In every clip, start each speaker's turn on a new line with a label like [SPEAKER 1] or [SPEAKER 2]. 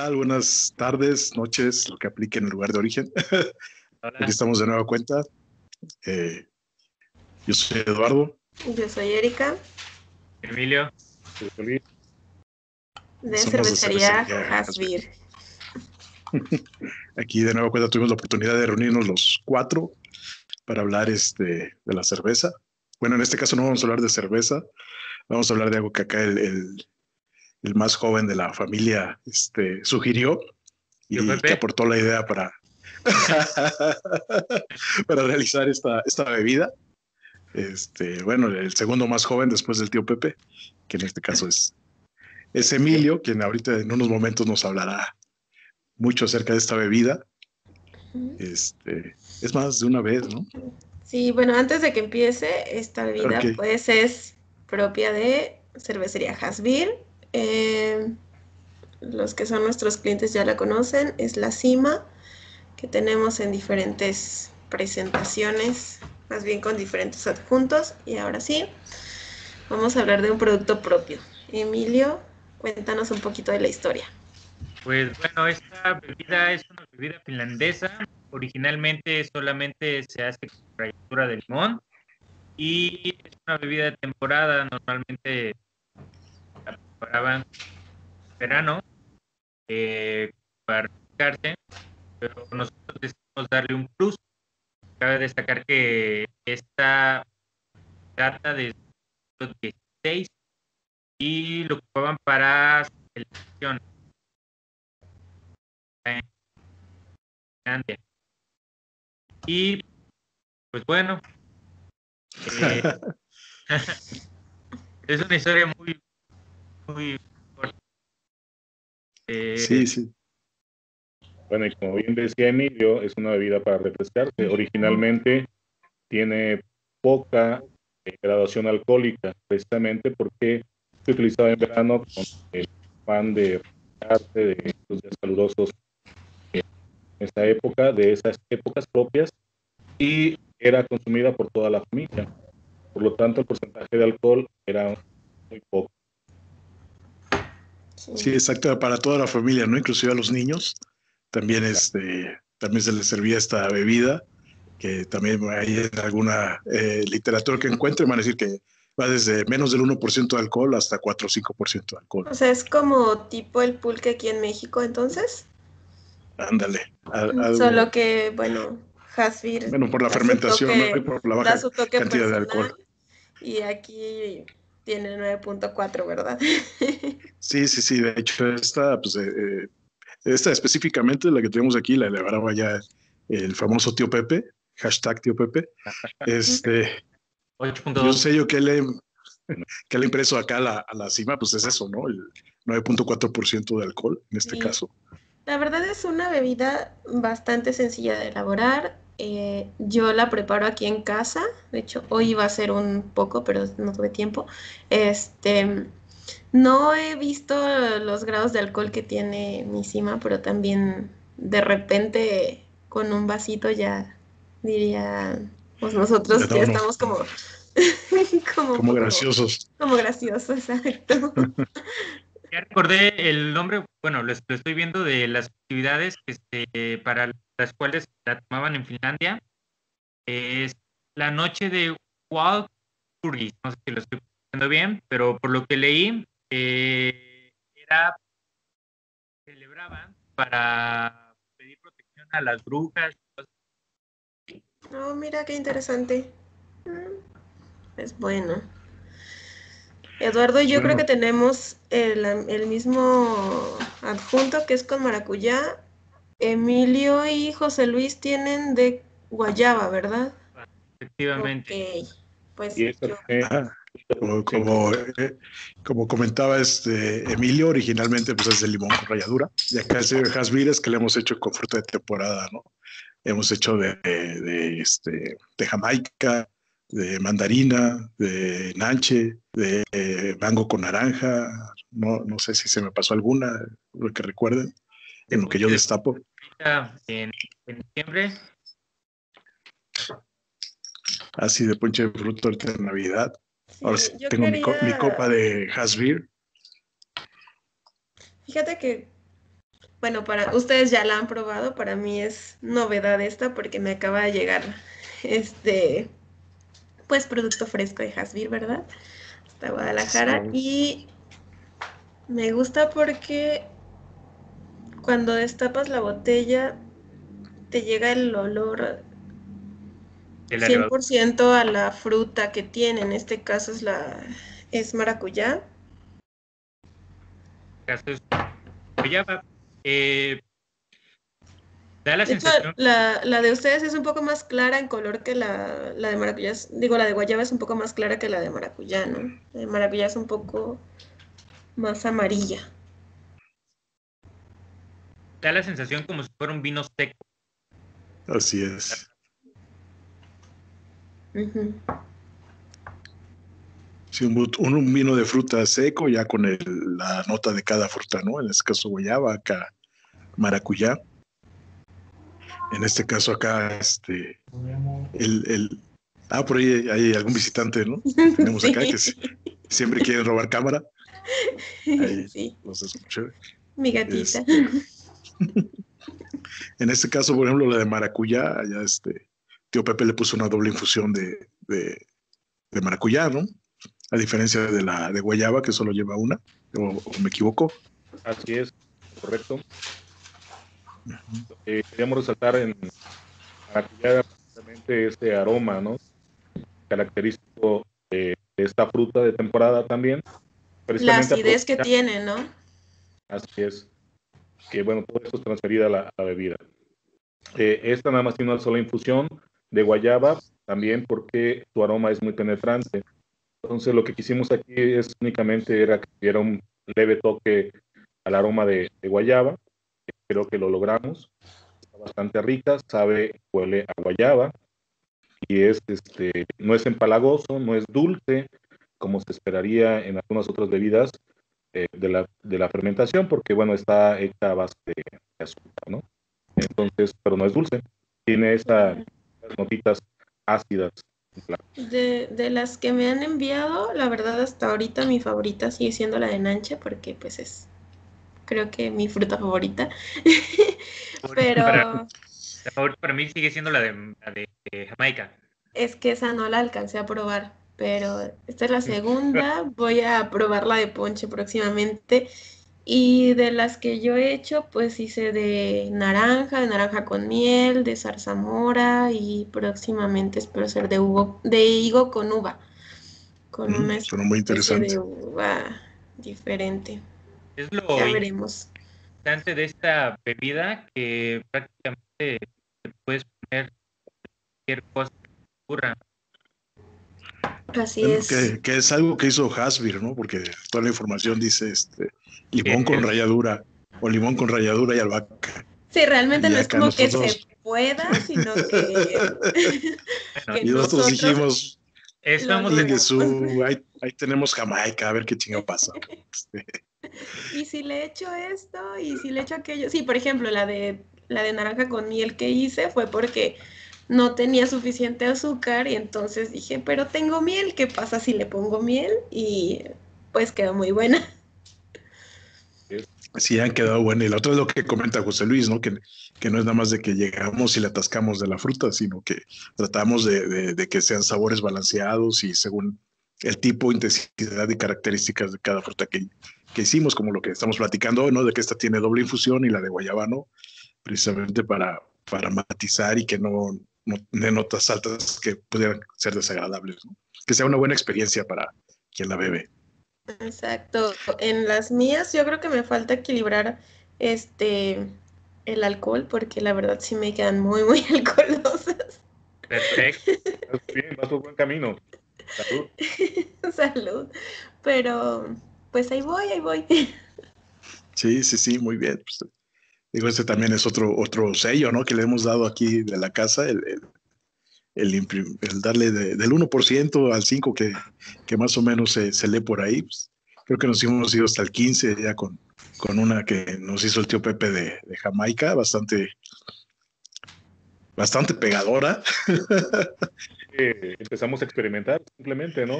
[SPEAKER 1] tal? Buenas tardes, noches, lo que aplique en el lugar de origen. Aquí estamos de nueva cuenta. Eh, yo soy Eduardo.
[SPEAKER 2] Yo soy Erika.
[SPEAKER 3] Emilio.
[SPEAKER 2] De cervecería Hasbir.
[SPEAKER 1] Aquí de nueva cuenta tuvimos la oportunidad de reunirnos los cuatro para hablar este, de la cerveza. Bueno, en este caso no vamos a hablar de cerveza, vamos a hablar de algo que acá el el más joven de la familia, este, sugirió y que aportó la idea para, para realizar esta, esta bebida. Este, bueno, el segundo más joven después del tío Pepe, que en este caso es, es Emilio, quien ahorita en unos momentos nos hablará mucho acerca de esta bebida. Este, es más de una vez, ¿no?
[SPEAKER 2] Sí, bueno, antes de que empiece, esta bebida pues es propia de cervecería Hasbir eh, los que son nuestros clientes ya la conocen, es la cima que tenemos en diferentes presentaciones, más bien con diferentes adjuntos. Y ahora sí, vamos a hablar de un producto propio. Emilio, cuéntanos un poquito de la historia.
[SPEAKER 3] Pues bueno, esta bebida es una bebida finlandesa. Originalmente solamente se hace con ralladura de limón y es una bebida de temporada. Normalmente preparaban verano eh, para refrescarse, pero nosotros decidimos darle un plus. Cabe destacar que esta data de 16 y lo ocupaban para selección. Y pues bueno, eh, es una historia muy muy
[SPEAKER 1] eh, sí, sí.
[SPEAKER 4] Bueno, y como bien decía Emilio, es una bebida para refrescarse. Originalmente tiene poca eh, graduación alcohólica, precisamente porque se utilizaba en verano con el pan de arte de los días calurosos en esa época, de esas épocas propias, y era consumida por toda la familia. Por lo tanto, el porcentaje de alcohol era muy poco.
[SPEAKER 1] Sí, exacto, para toda la familia, ¿no? Inclusive a los niños. También, este, también se les servía esta bebida, que también hay en alguna eh, literatura que encuentre, van a decir que va desde menos del 1% de alcohol hasta 4 o 5% de alcohol.
[SPEAKER 2] O sea, es como tipo el pulque aquí en México, entonces.
[SPEAKER 1] Ándale.
[SPEAKER 2] Solo que, bueno, Hasbir.
[SPEAKER 1] Bueno, por la fermentación, ¿no? y por la baja cantidad de alcohol.
[SPEAKER 2] Y aquí tiene 9.4, ¿verdad?
[SPEAKER 1] sí, sí, sí. De hecho, esta, pues, eh, eh, esta específicamente, la que tenemos aquí, la elevará ya el famoso tío Pepe, hashtag tío Pepe. Este, yo sé yo que le, que le impreso acá a la, a la, cima, pues es eso, ¿no? El 9.4% de alcohol en este caso.
[SPEAKER 2] La verdad es una bebida bastante sencilla de elaborar. Eh, yo la preparo aquí en casa. De hecho, hoy iba a ser un poco, pero no tuve tiempo. Este, no he visto los grados de alcohol que tiene mi cima, pero también de repente con un vasito ya diría, pues nosotros ya estamos como,
[SPEAKER 1] como, graciosos.
[SPEAKER 2] Como, graciosos, exacto.
[SPEAKER 3] Ya recordé el nombre, bueno, lo, estoy viendo de las actividades este, para las cuales la tomaban en Finlandia. Es la noche de Tourist, no sé si lo estoy haciendo bien, pero por lo que leí, eh, era celebraban para pedir protección a las brujas.
[SPEAKER 2] Oh, mira qué interesante. Es bueno. Eduardo, yo creo que tenemos el, el mismo adjunto que es con maracuyá Emilio y José Luis tienen de guayaba, ¿verdad?
[SPEAKER 3] Efectivamente.
[SPEAKER 2] Pues
[SPEAKER 1] como, eh, como, comentaba este Emilio, originalmente pues es de limón con ralladura. Y acá el señor Hasbires que le hemos hecho con fruta de temporada, ¿no? Hemos hecho de, de, este, de Jamaica, de mandarina, de nanche, de eh, mango con naranja. No, no sé si se me pasó alguna, lo que recuerden, en lo que yo destapo
[SPEAKER 3] en, diciembre.
[SPEAKER 1] Así de ponche de fruto de Navidad. Ahora sí, tengo mi, copa de Hasbir.
[SPEAKER 2] Fíjate que bueno, para ustedes ya la han probado, para mí es novedad esta porque me acaba de llegar este, pues producto fresco de Hasbir, ¿verdad? Hasta Guadalajara y me gusta porque cuando destapas la botella te llega el olor 100% a la fruta que tiene, en este caso es la es maracuyá.
[SPEAKER 3] Caso es guayaba. Eh,
[SPEAKER 2] da la sensación. la, la, de ustedes es un poco más clara en color que la, la de maracuyá. Digo, la de guayaba es un poco más clara que la de maracuyá, ¿no? La de maracuyá es un poco más amarilla.
[SPEAKER 3] Da la sensación como si fuera un vino seco.
[SPEAKER 1] Así es. Sí, un, vino de fruta seco ya con la nota de cada fruta, ¿no? En este caso guayaba, acá maracuyá. En este caso acá, este, el, ah, por ahí hay algún visitante, ¿no? Tenemos acá que siempre quieren robar cámara.
[SPEAKER 2] sí. Los escuché. Mi gatita.
[SPEAKER 1] Este, en este caso, por ejemplo, la de maracuyá, ya este, tío Pepe le puso una doble infusión de, de, maracuyá, ¿no? A diferencia de la de guayaba, que solo lleva una, o, me equivoco.
[SPEAKER 4] Así es, correcto. Eh, queríamos resaltar en maracuyá precisamente este aroma, ¿no? Característico de, esta fruta de temporada también.
[SPEAKER 2] La acidez que tiene, ¿no?
[SPEAKER 4] Así es. Que bueno, todo esto es transferido a la, bebida. Eh, esta nada más tiene una sola infusión, de guayaba, también porque su aroma es muy penetrante. Entonces lo que quisimos aquí es únicamente era que diera un leve toque al aroma de, guayaba. Creo que lo logramos. Está bastante rica, sabe, huele a guayaba y es, este, no es empalagoso, no es dulce como se esperaría en algunas otras bebidas eh, de, la, de, la, fermentación, porque bueno, está hecha a base de azúcar, ¿no? Entonces, pero no es dulce. Tiene esa notitas ácidas.
[SPEAKER 2] De, de, las que me han enviado, la verdad hasta ahorita mi favorita sigue siendo la de Nanche porque pues es creo que mi fruta favorita. Pero
[SPEAKER 3] para, para, mí sigue siendo la de, la de Jamaica.
[SPEAKER 2] Es que esa no la alcancé a probar, pero esta es la segunda. Voy a probar la de ponche próximamente y de las que yo he hecho, pues hice de naranja, de naranja con miel, de zarzamora y próximamente espero hacer de, de higo con uva. Con
[SPEAKER 1] una muy interesante.
[SPEAKER 2] de uva diferente.
[SPEAKER 3] Es lo interesante de esta bebida que prácticamente puedes poner cualquier cosa que ocurra.
[SPEAKER 2] Así es.
[SPEAKER 1] Que, es algo que hizo Hasbir, ¿no? Porque toda la información dice este limón con ralladura o limón con ralladura y albahaca.
[SPEAKER 2] Sí, realmente no es como que se pueda, sino que.
[SPEAKER 1] y nosotros, dijimos. Estamos en su, ahí, ahí, tenemos Jamaica, a ver qué chingo pasa.
[SPEAKER 2] y si le echo esto, y si le echo aquello. Sí, por ejemplo, la de la de naranja con miel que hice fue porque no tenía suficiente azúcar y entonces dije, pero tengo miel, ¿qué pasa si le pongo miel? Y pues quedó muy buena.
[SPEAKER 1] Sí, han quedado buenas. Y la otra es lo que comenta José Luis, ¿no? Que, que no es nada más de que llegamos y le atascamos de la fruta, sino que tratamos de, de, que sean sabores balanceados y según el tipo, intensidad y características de cada fruta que, que hicimos, como lo que estamos platicando hoy, ¿no? De que esta tiene doble infusión y la de guayabano, precisamente para, para matizar y que no, de notas altas que pudieran ser desagradables, que sea una buena experiencia para quien la bebe.
[SPEAKER 2] Exacto. En las mías yo creo que me falta equilibrar este el alcohol porque la verdad sí me quedan muy muy alcoholosas.
[SPEAKER 3] Perfecto.
[SPEAKER 4] Bien, vas por buen camino. Salud.
[SPEAKER 2] Salud. Pero pues ahí voy, ahí voy.
[SPEAKER 1] Sí, sí, sí, muy bien. Pues, Digo, este también es otro, otro sello, ¿no? Que le hemos dado aquí de la casa, el, el, el, darle del 1% al 5% que, que más o menos se, se lee por ahí. Pues, creo que nos hemos ido hasta el 15 ya con, con una que nos hizo el tío Pepe de, de Jamaica, bastante, bastante pegadora.
[SPEAKER 4] empezamos a experimentar simplemente, ¿no?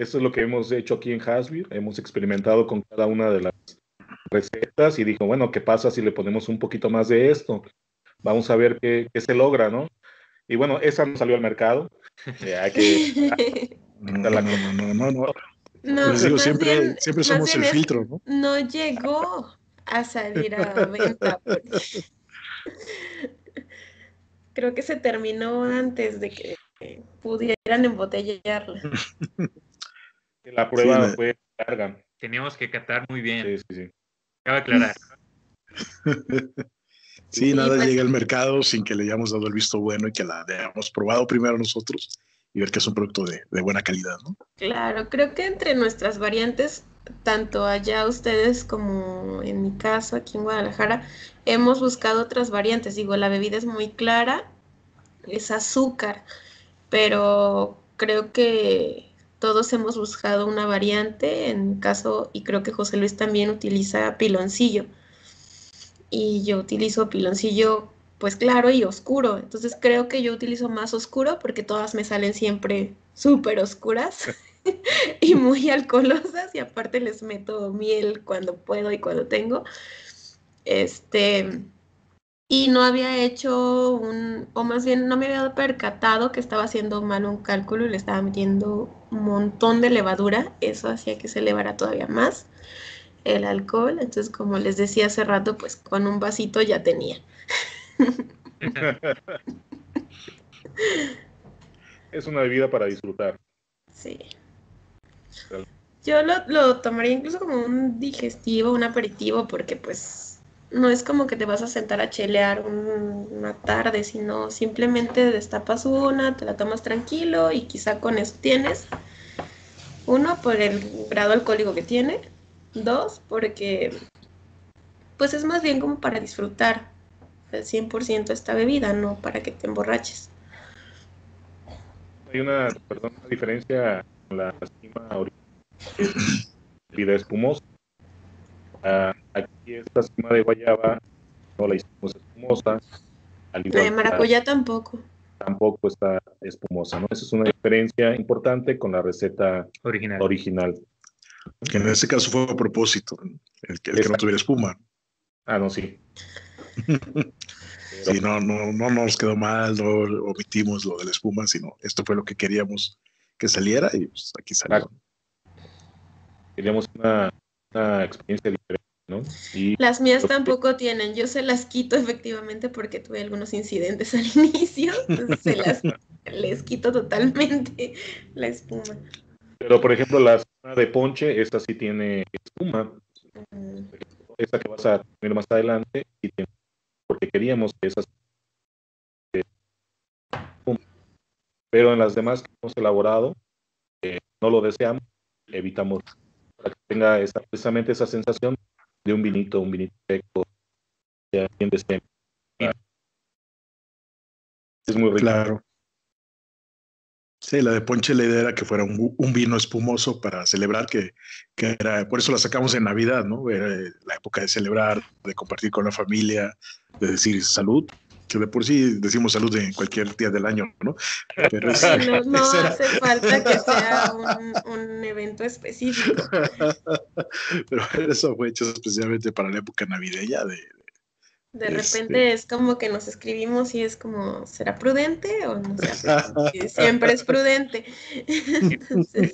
[SPEAKER 4] Eso es lo que hemos hecho aquí en Hasbir. Hemos experimentado con cada una de las recetas y dijo, bueno, ¿qué pasa si le ponemos un poquito más de esto? Vamos a ver qué, qué se logra, ¿no? Y bueno, esa no salió al mercado. hay que...
[SPEAKER 1] no, no, no, no, no, no. no digo, siempre, siempre somos el filtro, ¿no?
[SPEAKER 2] No llegó a salir a venta. Creo que se terminó antes de que pudieran embotellarla.
[SPEAKER 4] La prueba fue larga.
[SPEAKER 3] Teníamos que catar muy bien.
[SPEAKER 4] Sí, sí, sí.
[SPEAKER 3] Cabe aclarar.
[SPEAKER 1] sí, nada pues llega al mercado sin que le hayamos dado el visto bueno y que la hayamos probado primero nosotros y ver que es un producto de, de buena calidad, ¿no?
[SPEAKER 2] Claro, creo que entre nuestras variantes, tanto allá ustedes como en mi caso aquí en Guadalajara, hemos buscado otras variantes. Digo, la bebida es muy clara, es azúcar, pero creo que todos hemos buscado una variante, en caso, y creo que José Luis también utiliza piloncillo. Y yo utilizo piloncillo pues claro y oscuro. Entonces creo que yo utilizo más oscuro porque todas me salen siempre súper oscuras y muy alcoholosas y aparte les meto miel cuando puedo y cuando tengo. Este, y no había hecho un, o más bien no me había percatado que estaba haciendo mal un cálculo y le estaba metiendo un montón de levadura, eso hacía que se elevara todavía más el alcohol, entonces como les decía hace rato, pues con un vasito ya tenía.
[SPEAKER 4] es una bebida para disfrutar.
[SPEAKER 2] Sí. Yo lo, lo tomaría incluso como un digestivo, un aperitivo, porque pues no es como que te vas a sentar a chelear una tarde, sino simplemente destapas una, te la tomas tranquilo y quizá con eso tienes. Uno, por el grado alcohólico que tiene. Dos, porque pues es más bien como para disfrutar el 100% esta bebida, no para que te emborraches.
[SPEAKER 4] Hay una, perdón, diferencia con la cima bebida espumosa Uh, aquí esta cima de guayaba no la hicimos espumosa.
[SPEAKER 2] la de maracuyá tampoco.
[SPEAKER 4] Tampoco está espumosa, ¿no? Esa es una diferencia importante con la receta original. original.
[SPEAKER 1] Que en ese caso fue a propósito, el que, no tuviera espuma.
[SPEAKER 4] Ah, no, sí.
[SPEAKER 1] sí, no, no, no nos quedó mal, no omitimos lo de la espuma, sino esto fue lo que queríamos que saliera y pues aquí salió.
[SPEAKER 4] Queríamos una una experiencia diferente, ¿no?
[SPEAKER 2] las mías tampoco tienen, yo se las quito efectivamente porque tuve algunos incidentes al inicio, entonces se las les quito totalmente la espuma.
[SPEAKER 4] Pero por ejemplo la de ponche, esta sí tiene espuma. Esta que vas a tener más adelante, y porque queríamos que esas pero en las demás que hemos elaborado eh, no lo deseamos, evitamos para que tenga esa, precisamente esa sensación de un vinito, un vinito seco, bien de
[SPEAKER 1] Es muy. Claro. Sí, la de Ponche la idea era que fuera un, vino espumoso para celebrar, que, que, era, por eso la sacamos en Navidad, ¿no? Era la época de celebrar, de compartir con la familia, de decir salud, que de por sí decimos salud en cualquier día del año, ¿no?
[SPEAKER 2] Pero no, hace falta que sea un, evento específico.
[SPEAKER 1] Pero eso fue hecho especialmente para la época navideña de...
[SPEAKER 2] De repente es como que nos escribimos y es como, ¿será prudente o no Siempre es prudente. Entonces,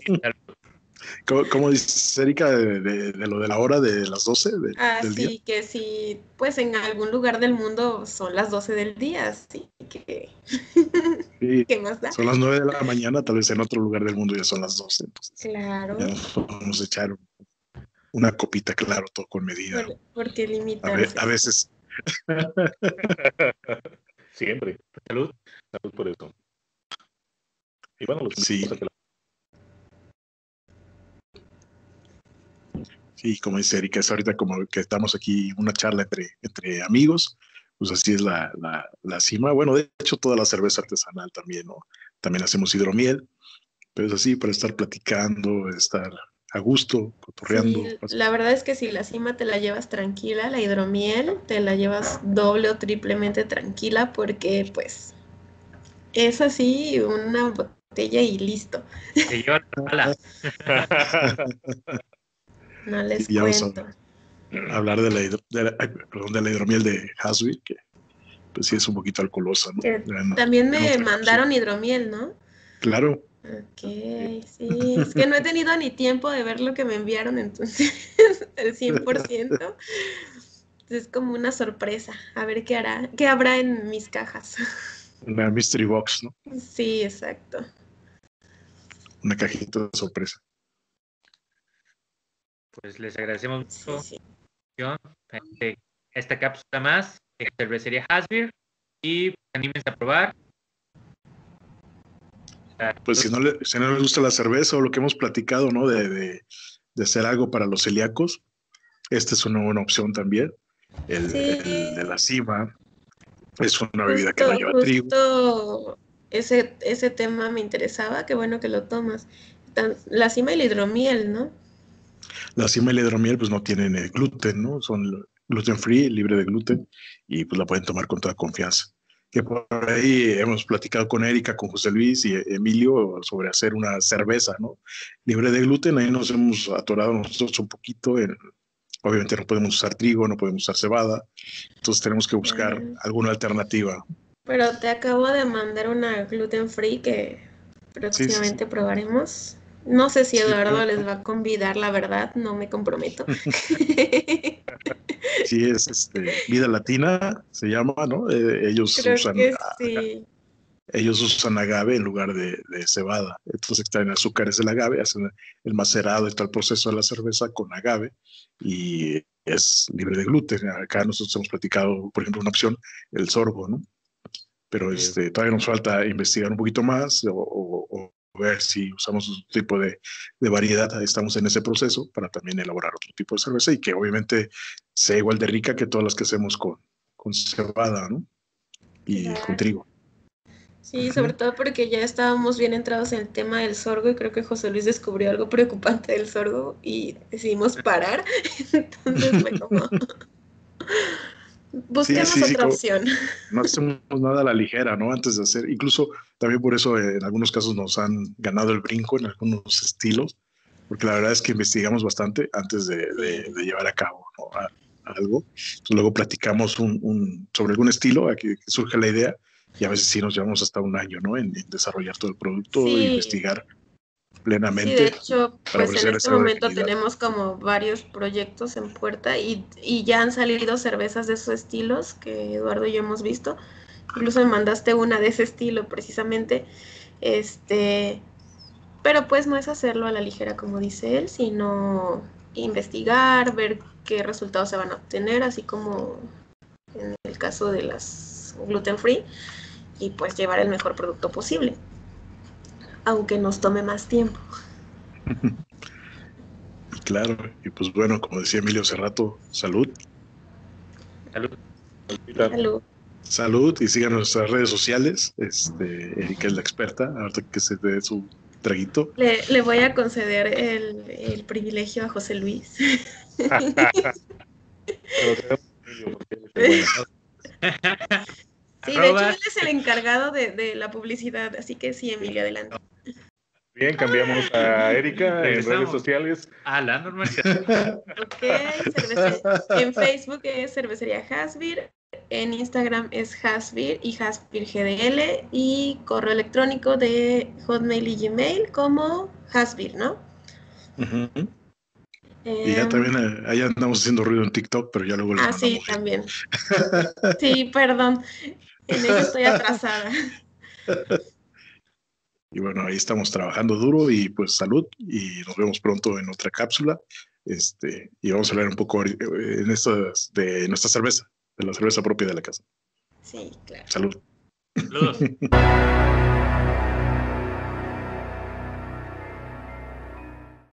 [SPEAKER 1] ¿Cómo, dice Erika de, lo de la hora de las 12?
[SPEAKER 2] ah, sí, que sí, pues en algún lugar del mundo son las 12 del día, sí, que...
[SPEAKER 1] ¿Qué más da? Son las 9 de la mañana, tal vez en otro lugar del mundo ya son las 12.
[SPEAKER 2] claro.
[SPEAKER 1] vamos a echar una copita, claro, todo con medida.
[SPEAKER 2] porque limita.
[SPEAKER 1] A, veces.
[SPEAKER 4] Siempre. Salud. Salud por eso.
[SPEAKER 1] Y bueno, los sí. a que Sí, como dice Erika, es ahorita como que estamos aquí una charla entre, entre amigos, pues así es la, la, cima. Bueno, de hecho, toda la cerveza artesanal también, ¿no? También hacemos hidromiel, pero es así para estar platicando, estar a gusto, cotorreando.
[SPEAKER 2] la verdad es que si la cima te la llevas tranquila, la hidromiel te la llevas doble o triplemente tranquila porque pues es así una botella y listo.
[SPEAKER 3] lleva
[SPEAKER 2] No les cuento.
[SPEAKER 1] hablar de la, de la hidromiel de Hasby, que pues sí es un poquito alcoholosa.
[SPEAKER 2] también me mandaron hidromiel, ¿no?
[SPEAKER 1] Claro.
[SPEAKER 2] Ok, sí, es que no he tenido ni tiempo de ver lo que me enviaron, entonces el 100%. Es como una sorpresa, a ver qué hará, qué habrá en mis cajas.
[SPEAKER 1] Una mystery box, ¿no?
[SPEAKER 2] Sí, exacto.
[SPEAKER 1] Una cajita de sorpresa.
[SPEAKER 3] Pues les agradecemos mucho sí, este, esta cápsula más de cervecería Hasbir y anímense a probar.
[SPEAKER 1] Pues si no, le, si no les gusta la cerveza o lo que hemos platicado, ¿no? De, de, de hacer algo para los celíacos, esta es una buena opción también. El, de la cima es una bebida que no lleva trigo.
[SPEAKER 2] Ese, ese tema me interesaba, qué bueno que lo tomas. La cima y la hidromiel, ¿no?
[SPEAKER 1] La cima y la hidromiel pues no tienen eh, gluten, ¿no? Son gluten free, libre de gluten y pues la pueden tomar con toda confianza. Que por ahí hemos platicado con Erika, con José Luis y Emilio sobre hacer una cerveza, ¿no? Libre de gluten, ahí nos hemos atorado nosotros un poquito en, obviamente no podemos usar trigo, no podemos usar cebada, entonces tenemos que buscar alguna alternativa.
[SPEAKER 2] Pero te acabo de mandar una gluten free que próximamente probaremos. No sé si Eduardo les va a convidar, la verdad, no me comprometo.
[SPEAKER 1] Sí, es este, Vida Latina, se llama, ¿no? Eh, ellos usan. Ellos usan agave en lugar de, cebada. Entonces extraen azúcares del agave, hacen el macerado y todo el proceso de la cerveza con agave y es libre de gluten. Acá nosotros hemos platicado, por ejemplo, una opción, el sorbo, ¿no? Pero este, todavía nos falta investigar un poquito más o, ver si usamos otro tipo de, variedad. Estamos en ese proceso para también elaborar otro tipo de cerveza y que obviamente sea igual de rica que todas las que hacemos con, con cebada, ¿no? Y con trigo.
[SPEAKER 2] Sí, sobre todo porque ya estábamos bien entrados en el tema del sorgo y creo que José Luis descubrió algo preocupante del sorgo y decidimos parar. Entonces fue como... Busquemos otra opción.
[SPEAKER 1] No hacemos nada a la ligera, ¿no? Antes de hacer, incluso también por eso en algunos casos nos han ganado el brinco en algunos estilos, porque la verdad es que investigamos bastante antes de, llevar a cabo algo. luego platicamos un, sobre algún estilo, aquí surge la idea, y a veces sí nos llevamos hasta un año, ¿no? En, desarrollar todo el producto, e investigar plenamente.
[SPEAKER 2] Sí, de hecho, pues en este momento tenemos como varios proyectos en puerta y, y, ya han salido cervezas de esos estilos que Eduardo y yo hemos visto. Incluso me mandaste una de ese estilo precisamente. Este, pero pues no es hacerlo a la ligera como dice él, sino investigar, ver qué resultados se van a obtener, así como en el caso de las gluten free y pues llevar el mejor producto posible, aunque nos tome más tiempo.
[SPEAKER 1] Claro, y pues bueno, como decía Emilio hace rato, salud.
[SPEAKER 3] Salud.
[SPEAKER 2] Salud.
[SPEAKER 1] Salud y sigan nuestras redes sociales. Este, Erika es la experta, ahorita que se dé su traguito.
[SPEAKER 2] Le, voy a conceder el, el, privilegio a José Luis. Sí, de hecho él es el encargado de, de, la publicidad, así que sí, Emilio, adelante.
[SPEAKER 4] Bien, cambiamos a Erika en redes sociales.
[SPEAKER 3] A la normalidad.
[SPEAKER 2] ok, en Facebook es Cervecería Hasbir, en Instagram es Hasbir y Hasbir GDL y correo electrónico de Hotmail y Gmail como Hasbir, ¿no?
[SPEAKER 1] y ya em, también eh, ahí andamos haciendo ruido en TikTok, pero ya luego
[SPEAKER 2] Ah, sí, también. sí, perdón. En ello estoy atrasada.
[SPEAKER 1] Y bueno, ahí estamos trabajando duro y pues salud y nos vemos pronto en otra cápsula. Este, y vamos a hablar un poco eh, en estas de nuestra cerveza, de la cerveza propia de la casa.
[SPEAKER 2] Sí, claro.
[SPEAKER 1] Salud.
[SPEAKER 3] Saludos.